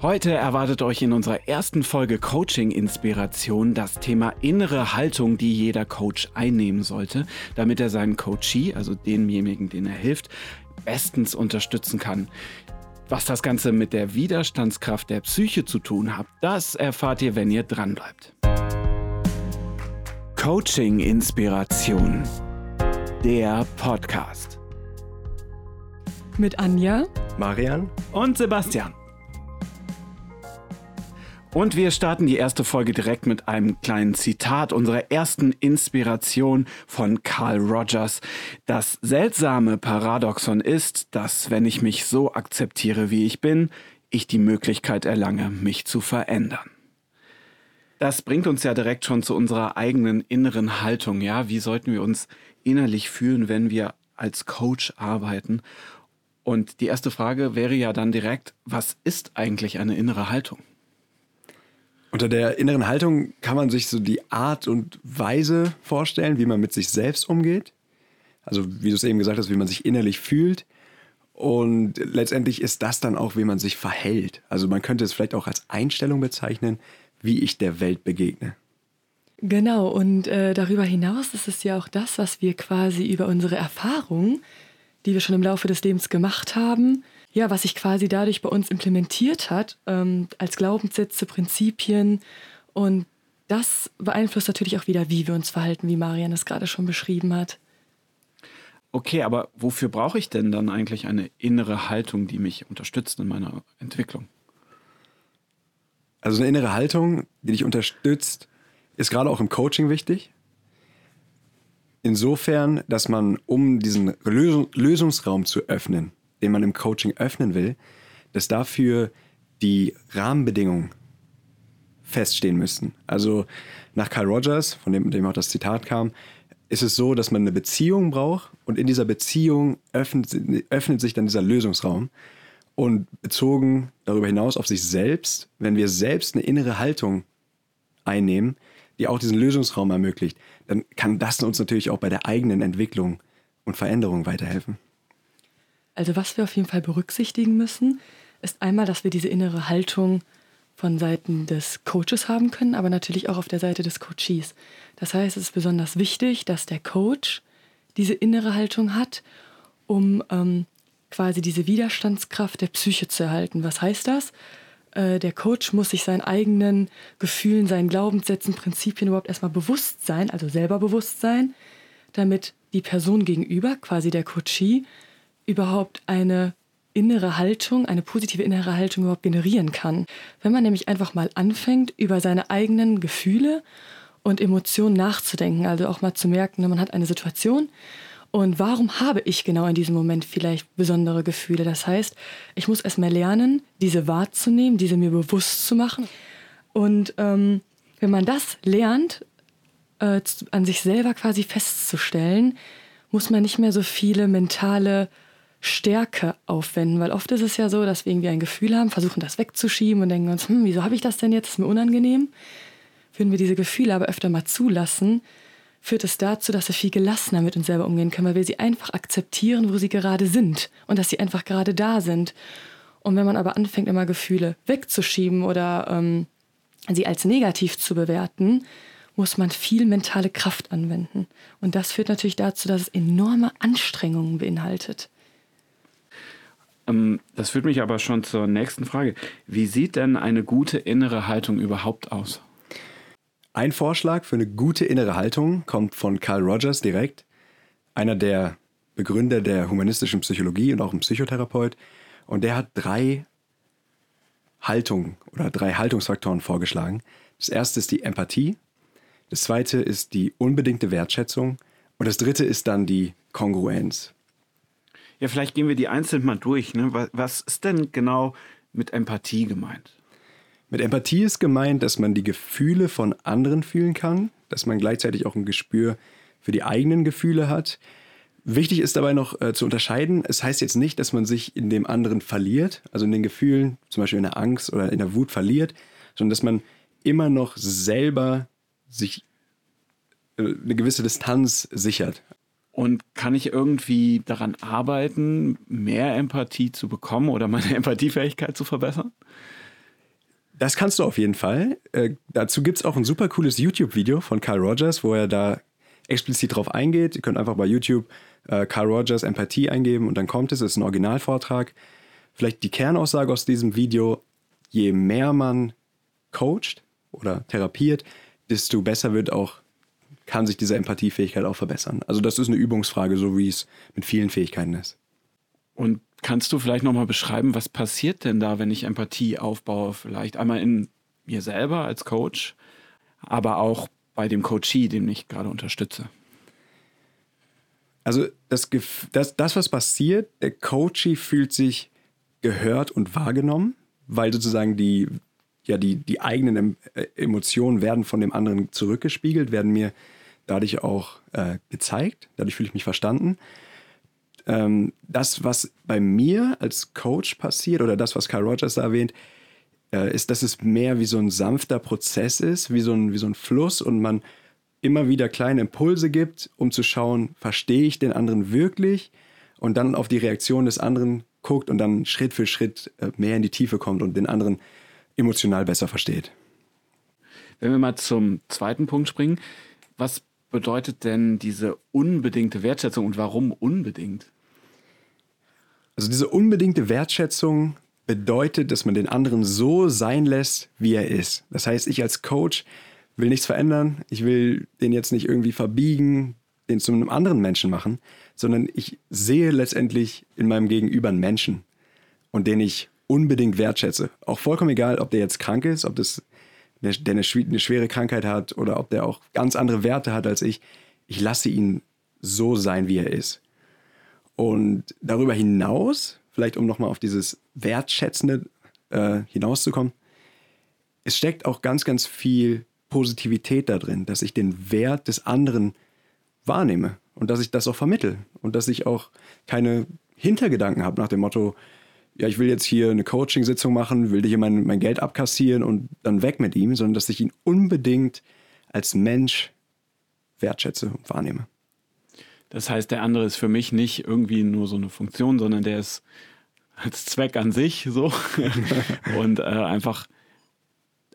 Heute erwartet euch in unserer ersten Folge Coaching Inspiration das Thema innere Haltung, die jeder Coach einnehmen sollte, damit er seinen Coachee, also denjenigen, den er hilft, bestens unterstützen kann. Was das Ganze mit der Widerstandskraft der Psyche zu tun hat, das erfahrt ihr, wenn ihr dranbleibt. Coaching Inspiration. Der Podcast. Mit Anja, Marian und Sebastian. Und wir starten die erste Folge direkt mit einem kleinen Zitat unserer ersten Inspiration von Carl Rogers. Das seltsame Paradoxon ist, dass wenn ich mich so akzeptiere, wie ich bin, ich die Möglichkeit erlange, mich zu verändern. Das bringt uns ja direkt schon zu unserer eigenen inneren Haltung, ja? Wie sollten wir uns innerlich fühlen, wenn wir als Coach arbeiten? Und die erste Frage wäre ja dann direkt, was ist eigentlich eine innere Haltung? Unter der inneren Haltung kann man sich so die Art und Weise vorstellen, wie man mit sich selbst umgeht. Also wie du es eben gesagt hast, wie man sich innerlich fühlt. Und letztendlich ist das dann auch, wie man sich verhält. Also man könnte es vielleicht auch als Einstellung bezeichnen, wie ich der Welt begegne. Genau, und äh, darüber hinaus ist es ja auch das, was wir quasi über unsere Erfahrungen, die wir schon im Laufe des Lebens gemacht haben, ja, was sich quasi dadurch bei uns implementiert hat, ähm, als Glaubenssätze, Prinzipien. Und das beeinflusst natürlich auch wieder, wie wir uns verhalten, wie Marian es gerade schon beschrieben hat. Okay, aber wofür brauche ich denn dann eigentlich eine innere Haltung, die mich unterstützt in meiner Entwicklung? Also eine innere Haltung, die dich unterstützt, ist gerade auch im Coaching wichtig. Insofern, dass man, um diesen Lösungsraum zu öffnen, den man im Coaching öffnen will, dass dafür die Rahmenbedingungen feststehen müssen. Also nach Carl Rogers, von dem, dem auch das Zitat kam, ist es so, dass man eine Beziehung braucht und in dieser Beziehung öffnet, öffnet sich dann dieser Lösungsraum. Und bezogen darüber hinaus auf sich selbst, wenn wir selbst eine innere Haltung einnehmen, die auch diesen Lösungsraum ermöglicht, dann kann das uns natürlich auch bei der eigenen Entwicklung und Veränderung weiterhelfen. Also was wir auf jeden Fall berücksichtigen müssen, ist einmal, dass wir diese innere Haltung von Seiten des Coaches haben können, aber natürlich auch auf der Seite des Coaches. Das heißt, es ist besonders wichtig, dass der Coach diese innere Haltung hat, um ähm, quasi diese Widerstandskraft der Psyche zu erhalten. Was heißt das? Äh, der Coach muss sich seinen eigenen Gefühlen, seinen Glaubenssätzen, Prinzipien überhaupt erstmal bewusst sein, also selber bewusst sein, damit die Person gegenüber, quasi der Coachee, überhaupt eine innere Haltung, eine positive innere Haltung überhaupt generieren kann. Wenn man nämlich einfach mal anfängt, über seine eigenen Gefühle und Emotionen nachzudenken, also auch mal zu merken, ne, man hat eine Situation und warum habe ich genau in diesem Moment vielleicht besondere Gefühle? Das heißt, ich muss erst mal lernen, diese wahrzunehmen, diese mir bewusst zu machen. Und ähm, wenn man das lernt, äh, an sich selber quasi festzustellen, muss man nicht mehr so viele mentale Stärke aufwenden, weil oft ist es ja so, dass wir irgendwie ein Gefühl haben, versuchen das wegzuschieben und denken uns, hm, wieso habe ich das denn jetzt? Das ist mir unangenehm. Würden wir diese Gefühle aber öfter mal zulassen, führt es dazu, dass wir viel gelassener mit uns selber umgehen können, weil wir sie einfach akzeptieren, wo sie gerade sind und dass sie einfach gerade da sind. Und wenn man aber anfängt, immer Gefühle wegzuschieben oder ähm, sie als negativ zu bewerten, muss man viel mentale Kraft anwenden. Und das führt natürlich dazu, dass es enorme Anstrengungen beinhaltet. Ähm, das führt mich aber schon zur nächsten Frage. Wie sieht denn eine gute innere Haltung überhaupt aus? Ein Vorschlag für eine gute innere Haltung kommt von Carl Rogers direkt, einer der Begründer der humanistischen Psychologie und auch ein Psychotherapeut. Und der hat drei Haltungen oder drei Haltungsfaktoren vorgeschlagen. Das erste ist die Empathie, das zweite ist die unbedingte Wertschätzung und das dritte ist dann die Kongruenz. Ja, vielleicht gehen wir die einzeln mal durch. Ne? Was ist denn genau mit Empathie gemeint? Mit Empathie ist gemeint, dass man die Gefühle von anderen fühlen kann, dass man gleichzeitig auch ein Gespür für die eigenen Gefühle hat. Wichtig ist dabei noch äh, zu unterscheiden, es heißt jetzt nicht, dass man sich in dem anderen verliert, also in den Gefühlen, zum Beispiel in der Angst oder in der Wut verliert, sondern dass man immer noch selber sich äh, eine gewisse Distanz sichert. Und kann ich irgendwie daran arbeiten, mehr Empathie zu bekommen oder meine Empathiefähigkeit zu verbessern? Das kannst du auf jeden Fall. Äh, dazu gibt es auch ein super cooles YouTube-Video von Carl Rogers, wo er da explizit drauf eingeht. Ihr könnt einfach bei YouTube äh, Carl Rogers Empathie eingeben und dann kommt es. Es ist ein Originalvortrag. Vielleicht die Kernaussage aus diesem Video: Je mehr man coacht oder therapiert, desto besser wird auch kann sich diese Empathiefähigkeit auch verbessern. Also das ist eine Übungsfrage, so wie es mit vielen Fähigkeiten ist. Und kannst du vielleicht nochmal beschreiben, was passiert denn da, wenn ich Empathie aufbaue? Vielleicht einmal in mir selber als Coach, aber auch bei dem Coachee, den ich gerade unterstütze. Also das, das, das, was passiert, der Coachee fühlt sich gehört und wahrgenommen, weil sozusagen die, ja, die, die eigenen äh, Emotionen werden von dem anderen zurückgespiegelt, werden mir dadurch auch äh, gezeigt, dadurch fühle ich mich verstanden. Ähm, das, was bei mir als Coach passiert oder das, was Carl Rogers da erwähnt, äh, ist, dass es mehr wie so ein sanfter Prozess ist, wie so ein, wie so ein Fluss und man immer wieder kleine Impulse gibt, um zu schauen, verstehe ich den anderen wirklich und dann auf die Reaktion des anderen guckt und dann Schritt für Schritt äh, mehr in die Tiefe kommt und den anderen emotional besser versteht. Wenn wir mal zum zweiten Punkt springen, was bedeutet denn diese unbedingte Wertschätzung und warum unbedingt? Also diese unbedingte Wertschätzung bedeutet, dass man den anderen so sein lässt, wie er ist. Das heißt, ich als Coach will nichts verändern, ich will den jetzt nicht irgendwie verbiegen, den zu einem anderen Menschen machen, sondern ich sehe letztendlich in meinem Gegenüber einen Menschen und den ich unbedingt wertschätze. Auch vollkommen egal, ob der jetzt krank ist, ob das der, der eine, eine schwere Krankheit hat oder ob der auch ganz andere Werte hat als ich. Ich lasse ihn so sein, wie er ist. Und darüber hinaus, vielleicht um nochmal auf dieses Wertschätzende äh, hinauszukommen, es steckt auch ganz, ganz viel Positivität da drin, dass ich den Wert des anderen wahrnehme und dass ich das auch vermittel und dass ich auch keine Hintergedanken habe nach dem Motto, ja, ich will jetzt hier eine Coaching-Sitzung machen, will hier mein, mein Geld abkassieren und dann weg mit ihm, sondern dass ich ihn unbedingt als Mensch wertschätze und wahrnehme. Das heißt, der andere ist für mich nicht irgendwie nur so eine Funktion, sondern der ist als Zweck an sich so und äh, einfach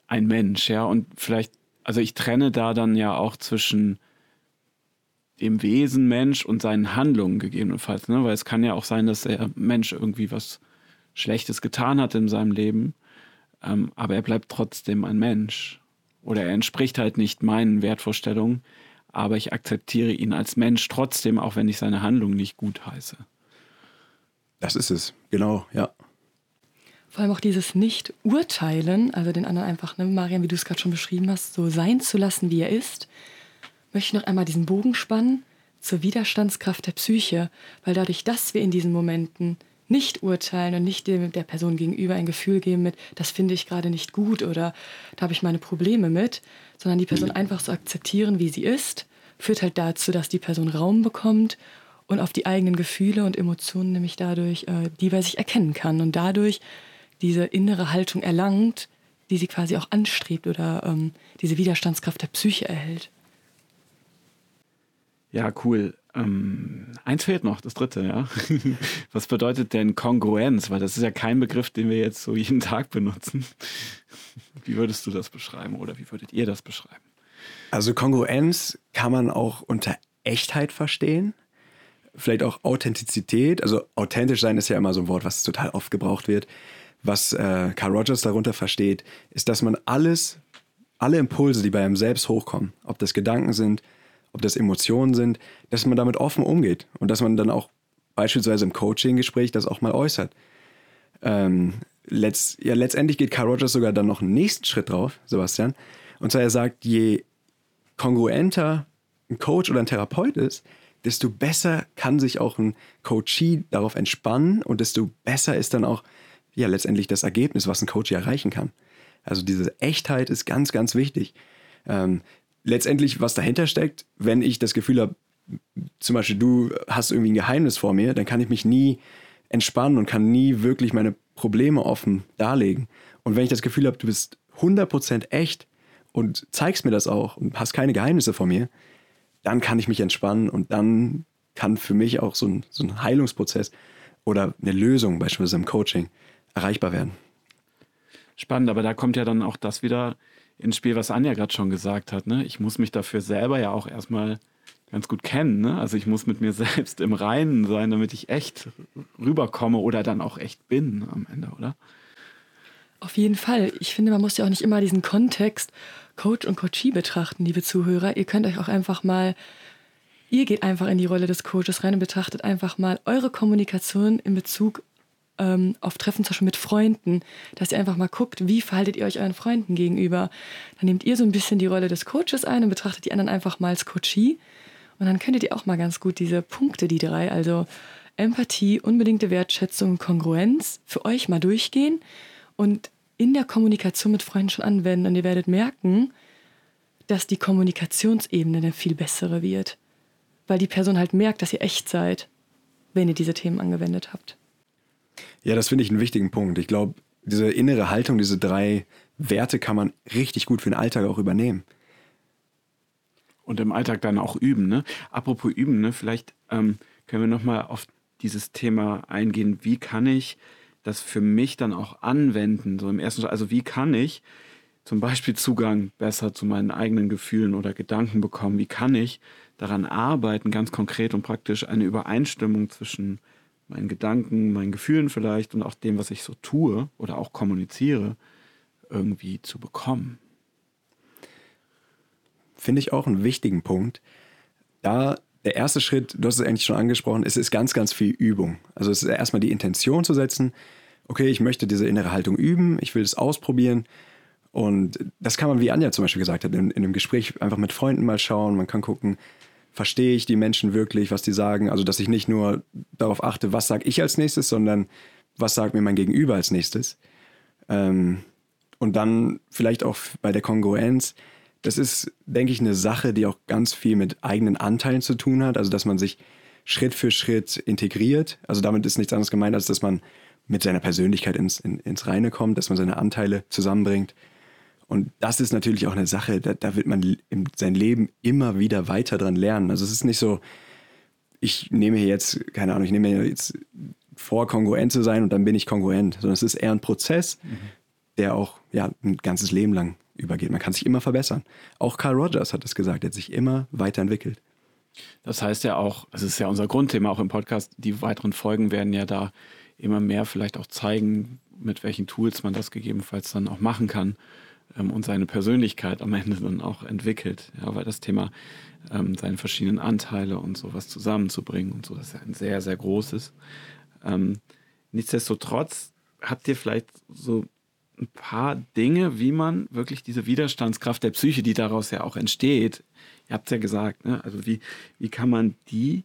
ein Mensch, ja. Und vielleicht, also ich trenne da dann ja auch zwischen dem Wesen Mensch und seinen Handlungen gegebenenfalls, ne? Weil es kann ja auch sein, dass der Mensch irgendwie was Schlechtes getan hat in seinem Leben, ähm, aber er bleibt trotzdem ein Mensch. Oder er entspricht halt nicht meinen Wertvorstellungen, aber ich akzeptiere ihn als Mensch trotzdem, auch wenn ich seine Handlung nicht gut heiße. Das ist es, genau, ja. Vor allem auch dieses Nicht-Urteilen, also den anderen einfach, ne, Marian, wie du es gerade schon beschrieben hast, so sein zu lassen, wie er ist, möchte ich noch einmal diesen Bogen spannen zur Widerstandskraft der Psyche, weil dadurch, dass wir in diesen Momenten nicht urteilen und nicht dem, der Person gegenüber ein Gefühl geben mit, das finde ich gerade nicht gut oder da habe ich meine Probleme mit, sondern die Person einfach so akzeptieren, wie sie ist, führt halt dazu, dass die Person Raum bekommt und auf die eigenen Gefühle und Emotionen nämlich dadurch, äh, die bei sich erkennen kann und dadurch diese innere Haltung erlangt, die sie quasi auch anstrebt oder ähm, diese Widerstandskraft der Psyche erhält. Ja, cool. Ähm, eins fehlt noch, das dritte, ja. Was bedeutet denn Kongruenz? Weil das ist ja kein Begriff, den wir jetzt so jeden Tag benutzen. Wie würdest du das beschreiben oder wie würdet ihr das beschreiben? Also Kongruenz kann man auch unter Echtheit verstehen. Vielleicht auch Authentizität. Also authentisch sein ist ja immer so ein Wort, was total oft gebraucht wird. Was äh, Carl Rogers darunter versteht, ist, dass man alles, alle Impulse, die bei einem selbst hochkommen, ob das Gedanken sind, ob das Emotionen sind, dass man damit offen umgeht und dass man dann auch beispielsweise im Coaching-Gespräch das auch mal äußert. Ähm, letzt, ja, letztendlich geht Carl Rogers sogar dann noch einen nächsten Schritt drauf, Sebastian. Und zwar er sagt, je kongruenter ein Coach oder ein Therapeut ist, desto besser kann sich auch ein Coachee darauf entspannen und desto besser ist dann auch ja letztendlich das Ergebnis, was ein Coachee erreichen kann. Also diese Echtheit ist ganz, ganz wichtig. Ähm, letztendlich, was dahinter steckt, wenn ich das Gefühl habe, zum Beispiel du hast irgendwie ein Geheimnis vor mir, dann kann ich mich nie entspannen und kann nie wirklich meine Probleme offen darlegen. Und wenn ich das Gefühl habe, du bist 100% echt und zeigst mir das auch und hast keine Geheimnisse vor mir, dann kann ich mich entspannen und dann kann für mich auch so ein, so ein Heilungsprozess oder eine Lösung, beispielsweise im Coaching, erreichbar werden. Spannend, aber da kommt ja dann auch das wieder ins Spiel, was Anja gerade schon gesagt hat. Ne? Ich muss mich dafür selber ja auch erstmal ganz gut kennen. Ne? Also ich muss mit mir selbst im Reinen sein, damit ich echt rüberkomme oder dann auch echt bin am Ende, oder? Auf jeden Fall. Ich finde, man muss ja auch nicht immer diesen Kontext Coach und Coachie betrachten, liebe Zuhörer. Ihr könnt euch auch einfach mal, ihr geht einfach in die Rolle des Coaches rein und betrachtet einfach mal eure Kommunikation in Bezug ähm, auf Treffen zum Beispiel mit Freunden, dass ihr einfach mal guckt, wie verhaltet ihr euch euren Freunden gegenüber. Dann nehmt ihr so ein bisschen die Rolle des Coaches ein und betrachtet die anderen einfach mal als Coachie. Und dann könntet ihr auch mal ganz gut diese Punkte, die drei, also Empathie, unbedingte Wertschätzung Kongruenz für euch mal durchgehen und in der Kommunikation mit Freunden schon anwenden. Und ihr werdet merken, dass die Kommunikationsebene eine viel bessere wird. Weil die Person halt merkt, dass ihr echt seid, wenn ihr diese Themen angewendet habt. Ja, das finde ich einen wichtigen Punkt. Ich glaube, diese innere Haltung, diese drei Werte kann man richtig gut für den Alltag auch übernehmen. Und im Alltag dann auch üben. Ne? Apropos üben, ne? vielleicht ähm, können wir nochmal auf dieses Thema eingehen. Wie kann ich das für mich dann auch anwenden? So im ersten also wie kann ich zum Beispiel Zugang besser zu meinen eigenen Gefühlen oder Gedanken bekommen? Wie kann ich daran arbeiten, ganz konkret und praktisch eine Übereinstimmung zwischen meinen Gedanken, meinen Gefühlen vielleicht und auch dem, was ich so tue oder auch kommuniziere, irgendwie zu bekommen. Finde ich auch einen wichtigen Punkt. Da der erste Schritt, du hast es eigentlich schon angesprochen, es ist ganz, ganz viel Übung. Also es ist erstmal die Intention zu setzen, okay, ich möchte diese innere Haltung üben, ich will es ausprobieren. Und das kann man, wie Anja zum Beispiel gesagt hat, in, in einem Gespräch einfach mit Freunden mal schauen. Man kann gucken, verstehe ich die Menschen wirklich, was die sagen. Also, dass ich nicht nur darauf achte, was sage ich als nächstes, sondern was sagt mir mein Gegenüber als nächstes. Ähm, und dann vielleicht auch bei der Kongruenz. Das ist, denke ich, eine Sache, die auch ganz viel mit eigenen Anteilen zu tun hat. Also, dass man sich Schritt für Schritt integriert. Also, damit ist nichts anderes gemeint, als dass man mit seiner Persönlichkeit ins, in, ins Reine kommt, dass man seine Anteile zusammenbringt und das ist natürlich auch eine Sache, da, da wird man in sein Leben immer wieder weiter dran lernen. Also es ist nicht so, ich nehme jetzt, keine Ahnung, ich nehme jetzt vor, kongruent zu sein und dann bin ich kongruent, sondern es ist eher ein Prozess, mhm. der auch ja, ein ganzes Leben lang übergeht. Man kann sich immer verbessern. Auch Carl Rogers hat es gesagt, er hat sich immer weiterentwickelt. Das heißt ja auch, es ist ja unser Grundthema auch im Podcast, die weiteren Folgen werden ja da immer mehr vielleicht auch zeigen, mit welchen Tools man das gegebenenfalls dann auch machen kann ähm, und seine Persönlichkeit am Ende dann auch entwickelt. Ja, weil das Thema ähm, seine verschiedenen Anteile und sowas zusammenzubringen und so, das ist ja ein sehr, sehr großes. Ähm, nichtsdestotrotz habt ihr vielleicht so ein paar Dinge, wie man wirklich diese Widerstandskraft der Psyche, die daraus ja auch entsteht, ihr habt es ja gesagt, ne? also wie, wie kann man die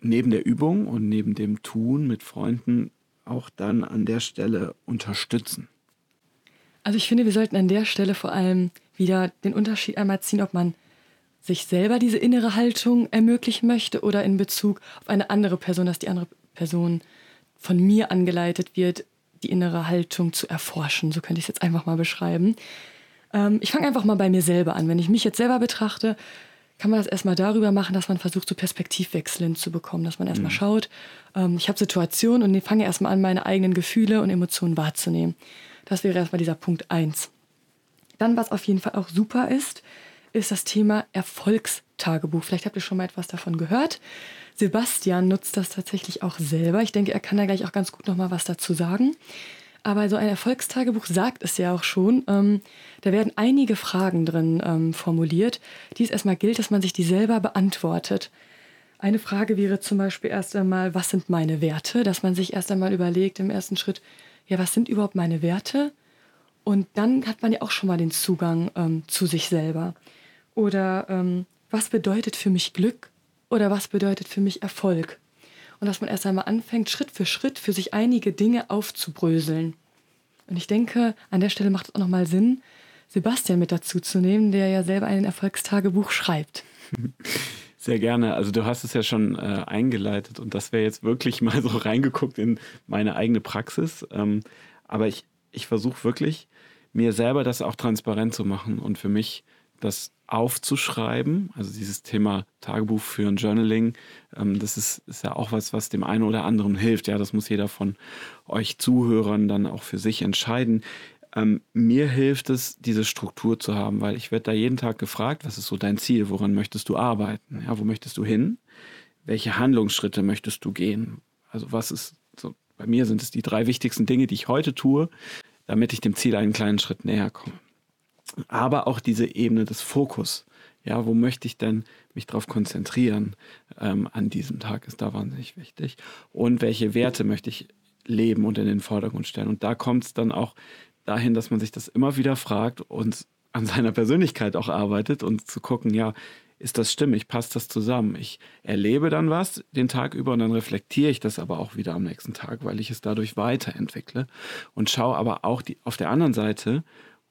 neben der Übung und neben dem Tun mit Freunden auch dann an der Stelle unterstützen? Also ich finde, wir sollten an der Stelle vor allem wieder den Unterschied einmal ziehen, ob man sich selber diese innere Haltung ermöglichen möchte oder in Bezug auf eine andere Person, dass die andere Person von mir angeleitet wird, die innere Haltung zu erforschen. So könnte ich es jetzt einfach mal beschreiben. Ähm, ich fange einfach mal bei mir selber an. Wenn ich mich jetzt selber betrachte, kann man das erstmal darüber machen, dass man versucht, so Perspektivwechsel hinzubekommen, dass man erstmal mhm. schaut, ähm, ich habe Situationen und fange erstmal an, meine eigenen Gefühle und Emotionen wahrzunehmen. Das wäre erstmal dieser Punkt 1. Dann, was auf jeden Fall auch super ist, ist das Thema Erfolgstagebuch. Vielleicht habt ihr schon mal etwas davon gehört. Sebastian nutzt das tatsächlich auch selber. Ich denke, er kann da gleich auch ganz gut noch mal was dazu sagen. Aber so ein Erfolgstagebuch sagt es ja auch schon. Ähm, da werden einige Fragen drin ähm, formuliert, die es erstmal gilt, dass man sich die selber beantwortet. Eine Frage wäre zum Beispiel erst einmal, was sind meine Werte? Dass man sich erst einmal überlegt im ersten Schritt, ja, was sind überhaupt meine Werte? Und dann hat man ja auch schon mal den Zugang ähm, zu sich selber. Oder ähm, was bedeutet für mich Glück? Oder was bedeutet für mich Erfolg? Und dass man erst einmal anfängt, Schritt für Schritt für sich einige Dinge aufzubröseln. Und ich denke, an der Stelle macht es auch nochmal Sinn, Sebastian mit dazu zu nehmen, der ja selber ein Erfolgstagebuch schreibt. Sehr gerne. Also du hast es ja schon äh, eingeleitet und das wäre jetzt wirklich mal so reingeguckt in meine eigene Praxis. Ähm, aber ich, ich versuche wirklich, mir selber das auch transparent zu machen und für mich das aufzuschreiben. Also dieses Thema Tagebuch führen, Journaling, ähm, das ist, ist ja auch was, was dem einen oder anderen hilft. Ja, das muss jeder von euch Zuhörern dann auch für sich entscheiden. Ähm, mir hilft es, diese Struktur zu haben, weil ich werde da jeden Tag gefragt, was ist so dein Ziel, woran möchtest du arbeiten, ja, wo möchtest du hin, welche Handlungsschritte möchtest du gehen. Also was ist so, bei mir sind es die drei wichtigsten Dinge, die ich heute tue, damit ich dem Ziel einen kleinen Schritt näher komme. Aber auch diese Ebene des Fokus. Ja, wo möchte ich denn mich darauf konzentrieren ähm, an diesem Tag, ist da wahnsinnig wichtig. Und welche Werte möchte ich leben und in den Vordergrund stellen. Und da kommt es dann auch dahin, dass man sich das immer wieder fragt und an seiner Persönlichkeit auch arbeitet und zu gucken, ja, ist das stimmig, passt das zusammen? Ich erlebe dann was den Tag über und dann reflektiere ich das aber auch wieder am nächsten Tag, weil ich es dadurch weiterentwickle und schaue aber auch die, auf der anderen Seite,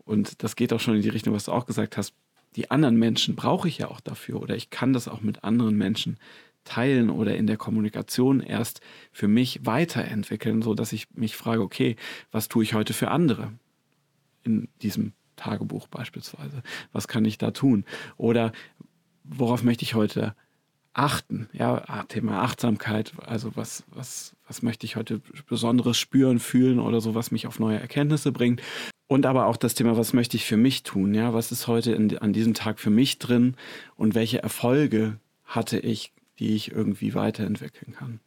und das geht auch schon in die Richtung, was du auch gesagt hast, die anderen Menschen brauche ich ja auch dafür oder ich kann das auch mit anderen Menschen teilen oder in der Kommunikation erst für mich weiterentwickeln, so dass ich mich frage, okay, was tue ich heute für andere in diesem Tagebuch beispielsweise? Was kann ich da tun? Oder worauf möchte ich heute achten? Ja, ah, Thema Achtsamkeit, also was, was, was möchte ich heute Besonderes spüren, fühlen oder so, was mich auf neue Erkenntnisse bringt? Und aber auch das Thema, was möchte ich für mich tun? Ja, was ist heute in, an diesem Tag für mich drin und welche Erfolge hatte ich, die ich irgendwie weiterentwickeln kann?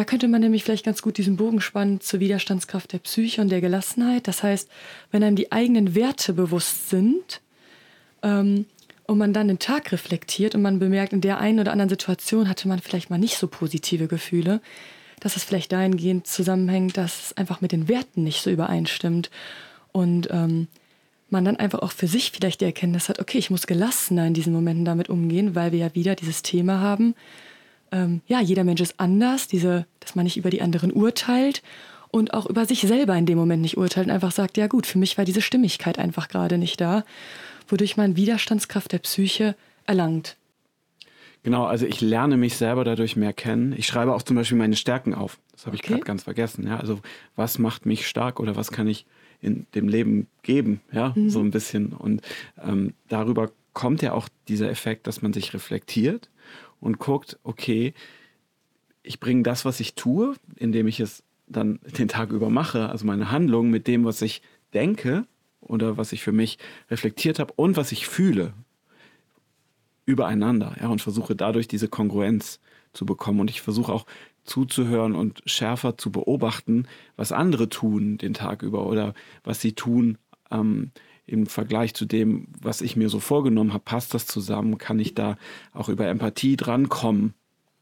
Da könnte man nämlich vielleicht ganz gut diesen Bogen spannen zur Widerstandskraft der Psyche und der Gelassenheit. Das heißt, wenn einem die eigenen Werte bewusst sind ähm, und man dann den Tag reflektiert und man bemerkt, in der einen oder anderen Situation hatte man vielleicht mal nicht so positive Gefühle, dass es vielleicht dahingehend zusammenhängt, dass es einfach mit den Werten nicht so übereinstimmt. Und ähm, man dann einfach auch für sich vielleicht die Erkenntnis hat, okay, ich muss gelassener in diesen Momenten damit umgehen, weil wir ja wieder dieses Thema haben. Ähm, ja, jeder Mensch ist anders, diese, dass man nicht über die anderen urteilt und auch über sich selber in dem Moment nicht urteilt und einfach sagt, ja gut, für mich war diese Stimmigkeit einfach gerade nicht da, wodurch man Widerstandskraft der Psyche erlangt. Genau, also ich lerne mich selber dadurch mehr kennen. Ich schreibe auch zum Beispiel meine Stärken auf. Das habe ich okay. gerade ganz vergessen. Ja, also was macht mich stark oder was kann ich in dem Leben geben, ja, mhm. so ein bisschen. Und ähm, darüber kommt ja auch dieser Effekt, dass man sich reflektiert und guckt, okay, ich bringe das, was ich tue, indem ich es dann den Tag über mache, also meine Handlung mit dem, was ich denke oder was ich für mich reflektiert habe und was ich fühle, übereinander, ja, und versuche dadurch diese Kongruenz zu bekommen. Und ich versuche auch zuzuhören und schärfer zu beobachten, was andere tun den Tag über oder was sie tun ähm, im Vergleich zu dem, was ich mir so vorgenommen habe. Passt das zusammen? Kann ich da auch über Empathie drankommen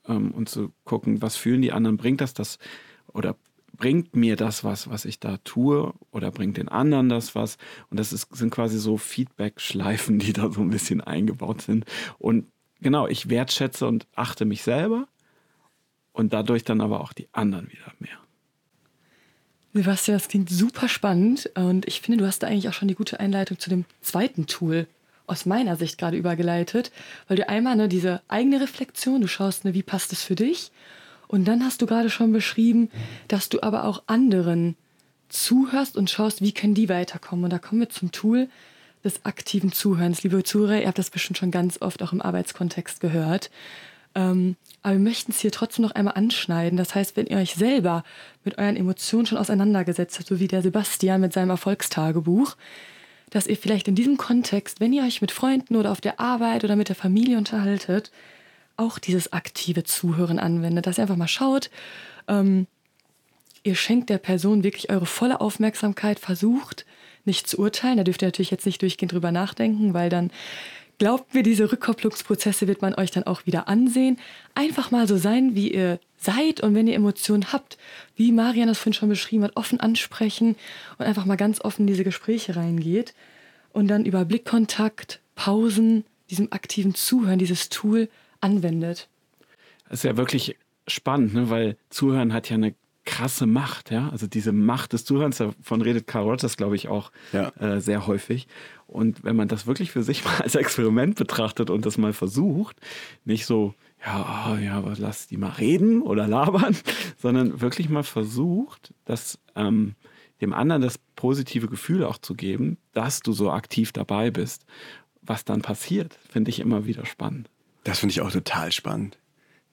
ähm, und zu gucken, was fühlen die anderen? Bringt das das oder bringt mir das was, was ich da tue oder bringt den anderen das was? Und das ist, sind quasi so Feedback-Schleifen, die da so ein bisschen eingebaut sind. Und genau, ich wertschätze und achte mich selber und dadurch dann aber auch die anderen wieder mehr. Sebastian, das klingt super spannend und ich finde, du hast da eigentlich auch schon die gute Einleitung zu dem zweiten Tool aus meiner Sicht gerade übergeleitet, weil du einmal ne, diese eigene Reflexion, du schaust, ne, wie passt es für dich und dann hast du gerade schon beschrieben, dass du aber auch anderen zuhörst und schaust, wie können die weiterkommen. Und da kommen wir zum Tool des aktiven Zuhörens. Liebe Zuhörer, ihr habt das bestimmt schon ganz oft auch im Arbeitskontext gehört. Ähm, aber wir möchten es hier trotzdem noch einmal anschneiden. Das heißt, wenn ihr euch selber mit euren Emotionen schon auseinandergesetzt habt, so wie der Sebastian mit seinem Erfolgstagebuch, dass ihr vielleicht in diesem Kontext, wenn ihr euch mit Freunden oder auf der Arbeit oder mit der Familie unterhaltet, auch dieses aktive Zuhören anwendet, dass ihr einfach mal schaut, ähm, ihr schenkt der Person wirklich eure volle Aufmerksamkeit, versucht nicht zu urteilen. Da dürft ihr natürlich jetzt nicht durchgehend drüber nachdenken, weil dann Glaubt mir, diese Rückkopplungsprozesse wird man euch dann auch wieder ansehen. Einfach mal so sein, wie ihr seid und wenn ihr Emotionen habt, wie Marian das vorhin schon beschrieben hat, offen ansprechen und einfach mal ganz offen in diese Gespräche reingeht und dann über Blickkontakt, Pausen, diesem aktiven Zuhören, dieses Tool anwendet. Das ist ja wirklich spannend, ne? weil Zuhören hat ja eine krasse Macht, ja. Also diese Macht des Zuhörens, davon redet Carl Rogers, glaube ich, auch ja. äh, sehr häufig. Und wenn man das wirklich für sich mal als Experiment betrachtet und das mal versucht, nicht so, ja, oh, ja, lass die mal reden oder labern, sondern wirklich mal versucht, das ähm, dem anderen das positive Gefühl auch zu geben, dass du so aktiv dabei bist. was dann passiert, finde ich immer wieder spannend. Das finde ich auch total spannend.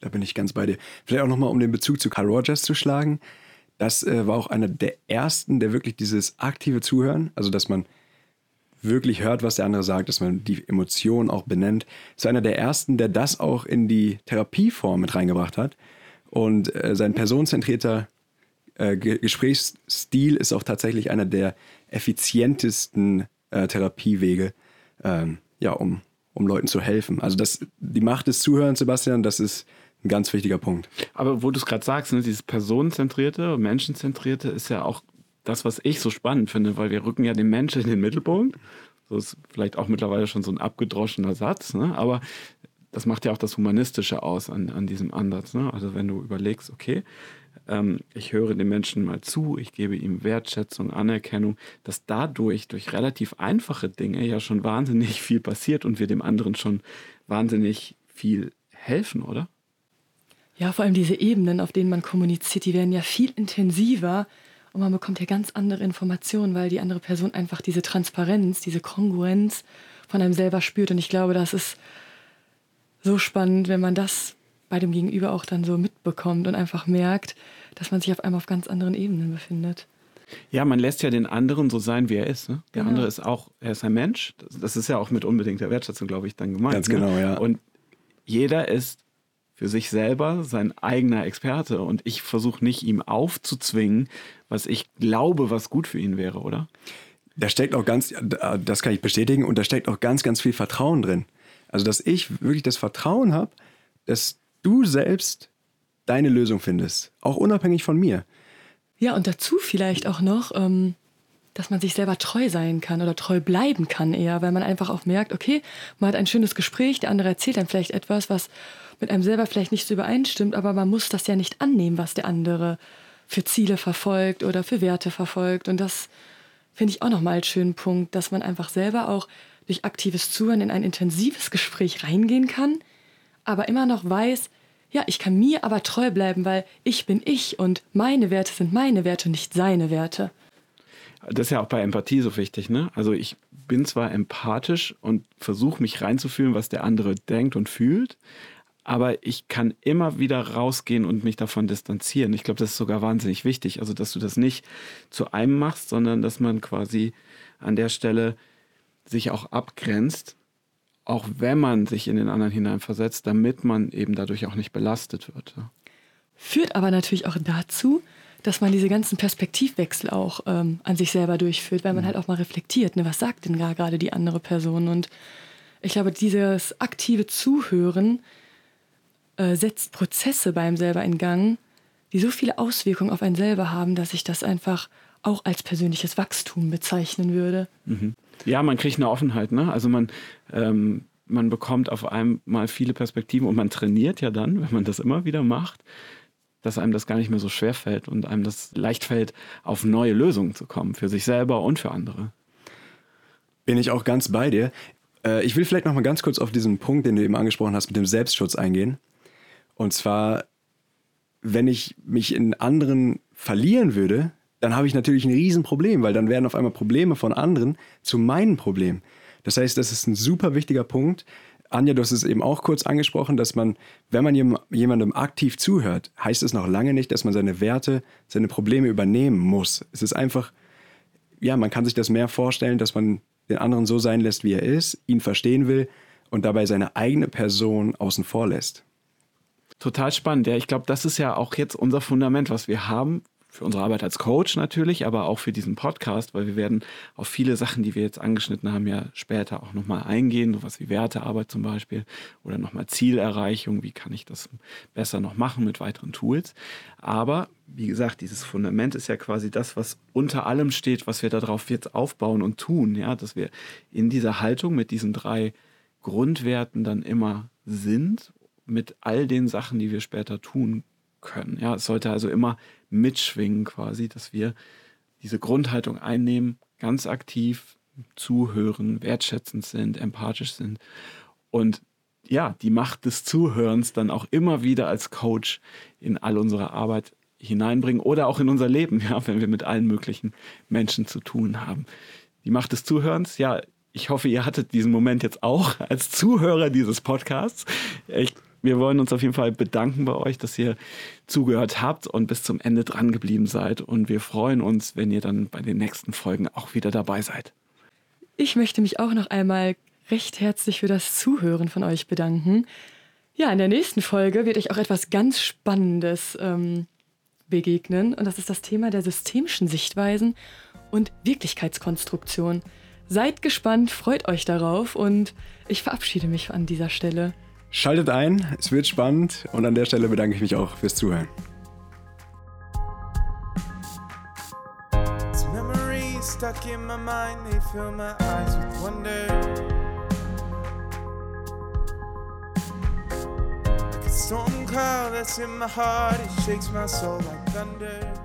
Da bin ich ganz bei dir. Vielleicht auch nochmal, um den Bezug zu Carl Rogers zu schlagen. Das äh, war auch einer der ersten, der wirklich dieses aktive Zuhören, also dass man wirklich hört, was der andere sagt, dass man die Emotionen auch benennt, ist einer der ersten, der das auch in die Therapieform mit reingebracht hat. Und äh, sein personenzentrierter äh, Gesprächsstil ist auch tatsächlich einer der effizientesten äh, Therapiewege, ähm, ja, um, um Leuten zu helfen. Also das, die Macht des Zuhörens, Sebastian, das ist ein ganz wichtiger Punkt. Aber wo du es gerade sagst, ne, dieses personenzentrierte, menschenzentrierte ist ja auch das, was ich so spannend finde, weil wir rücken ja den Menschen in den Mittelpunkt. So ist vielleicht auch mittlerweile schon so ein abgedroschener Satz, ne? aber das macht ja auch das Humanistische aus an, an diesem Ansatz. Ne? Also wenn du überlegst, okay, ähm, ich höre dem Menschen mal zu, ich gebe ihm Wertschätzung, Anerkennung, dass dadurch durch relativ einfache Dinge ja schon wahnsinnig viel passiert und wir dem anderen schon wahnsinnig viel helfen, oder? Ja, vor allem diese Ebenen, auf denen man kommuniziert, die werden ja viel intensiver und man bekommt ja ganz andere Informationen, weil die andere Person einfach diese Transparenz, diese Kongruenz von einem selber spürt. Und ich glaube, das ist so spannend, wenn man das bei dem Gegenüber auch dann so mitbekommt und einfach merkt, dass man sich auf einmal auf ganz anderen Ebenen befindet. Ja, man lässt ja den anderen so sein, wie er ist. Ne? Der genau. andere ist auch, er ist ein Mensch. Das, ist ja auch mit unbedingter Wertschätzung, glaube ich, dann gemeint. Ganz ne? genau, ja. Und jeder ist für sich selber sein eigener Experte und ich versuche nicht ihm aufzuzwingen, was ich glaube, was gut für ihn wäre, oder? Da steckt auch ganz, das kann ich bestätigen, und da steckt auch ganz, ganz viel Vertrauen drin. Also, dass ich wirklich das Vertrauen habe, dass du selbst deine Lösung findest, auch unabhängig von mir. Ja, und dazu vielleicht auch noch, ähm, dass man sich selber treu sein kann oder treu bleiben kann eher, weil man einfach auch merkt, okay, man hat ein schönes Gespräch, der andere erzählt dann vielleicht etwas, was mit einem selber vielleicht nicht so übereinstimmt, aber man muss das ja nicht annehmen, was der andere für Ziele verfolgt oder für Werte verfolgt. Und das finde ich auch nochmal als schönen Punkt, dass man einfach selber auch durch aktives Zuhören in ein intensives Gespräch reingehen kann, aber immer noch weiß, ja, ich kann mir aber treu bleiben, weil ich bin ich und meine Werte sind meine Werte, nicht seine Werte. Das ist ja auch bei Empathie so wichtig, ne? Also ich bin zwar empathisch und versuche mich reinzufühlen, was der andere denkt und fühlt, aber ich kann immer wieder rausgehen und mich davon distanzieren. Ich glaube, das ist sogar wahnsinnig wichtig. Also, dass du das nicht zu einem machst, sondern dass man quasi an der Stelle sich auch abgrenzt auch wenn man sich in den anderen hineinversetzt, damit man eben dadurch auch nicht belastet wird. Führt aber natürlich auch dazu, dass man diese ganzen Perspektivwechsel auch ähm, an sich selber durchführt, weil man mhm. halt auch mal reflektiert, ne, was sagt denn gerade die andere Person. Und ich glaube, dieses aktive Zuhören äh, setzt Prozesse beim selber in Gang, die so viele Auswirkungen auf einen selber haben, dass ich das einfach auch als persönliches Wachstum bezeichnen würde. Mhm. Ja, man kriegt eine Offenheit, ne? Also man, ähm, man bekommt auf einmal viele Perspektiven und man trainiert ja dann, wenn man das immer wieder macht, dass einem das gar nicht mehr so schwer fällt und einem das leicht fällt, auf neue Lösungen zu kommen, für sich selber und für andere. Bin ich auch ganz bei dir. Äh, ich will vielleicht noch mal ganz kurz auf diesen Punkt, den du eben angesprochen hast, mit dem Selbstschutz eingehen. Und zwar, wenn ich mich in anderen verlieren würde, dann habe ich natürlich ein Riesenproblem, weil dann werden auf einmal Probleme von anderen zu meinen Problemen. Das heißt, das ist ein super wichtiger Punkt. Anja, du hast es eben auch kurz angesprochen, dass man, wenn man jemandem aktiv zuhört, heißt es noch lange nicht, dass man seine Werte, seine Probleme übernehmen muss. Es ist einfach, ja, man kann sich das mehr vorstellen, dass man den anderen so sein lässt, wie er ist, ihn verstehen will und dabei seine eigene Person außen vor lässt. Total spannend. Ja, ich glaube, das ist ja auch jetzt unser Fundament, was wir haben für unsere Arbeit als Coach natürlich, aber auch für diesen Podcast, weil wir werden auf viele Sachen, die wir jetzt angeschnitten haben, ja später auch nochmal eingehen, sowas wie Wertearbeit zum Beispiel oder nochmal Zielerreichung, wie kann ich das besser noch machen mit weiteren Tools. Aber wie gesagt, dieses Fundament ist ja quasi das, was unter allem steht, was wir darauf jetzt aufbauen und tun, ja, dass wir in dieser Haltung mit diesen drei Grundwerten dann immer sind, mit all den Sachen, die wir später tun können. Ja, es sollte also immer mitschwingen quasi, dass wir diese Grundhaltung einnehmen, ganz aktiv zuhören, wertschätzend sind, empathisch sind und ja, die Macht des Zuhörens dann auch immer wieder als Coach in all unsere Arbeit hineinbringen oder auch in unser Leben, ja, wenn wir mit allen möglichen Menschen zu tun haben. Die Macht des Zuhörens, ja, ich hoffe, ihr hattet diesen Moment jetzt auch als Zuhörer dieses Podcasts. Ich, wir wollen uns auf jeden Fall bedanken bei euch, dass ihr zugehört habt und bis zum Ende dran geblieben seid. Und wir freuen uns, wenn ihr dann bei den nächsten Folgen auch wieder dabei seid. Ich möchte mich auch noch einmal recht herzlich für das Zuhören von euch bedanken. Ja, in der nächsten Folge wird euch auch etwas ganz Spannendes ähm, begegnen. Und das ist das Thema der systemischen Sichtweisen und Wirklichkeitskonstruktion. Seid gespannt, freut euch darauf und ich verabschiede mich an dieser Stelle. Schaltet ein, es wird spannend und an der Stelle bedanke ich mich auch fürs Zuhören. stuck in my mind, they fill my eyes with wonder. Like a storm cloud that's in my heart, it shakes my soul like thunder.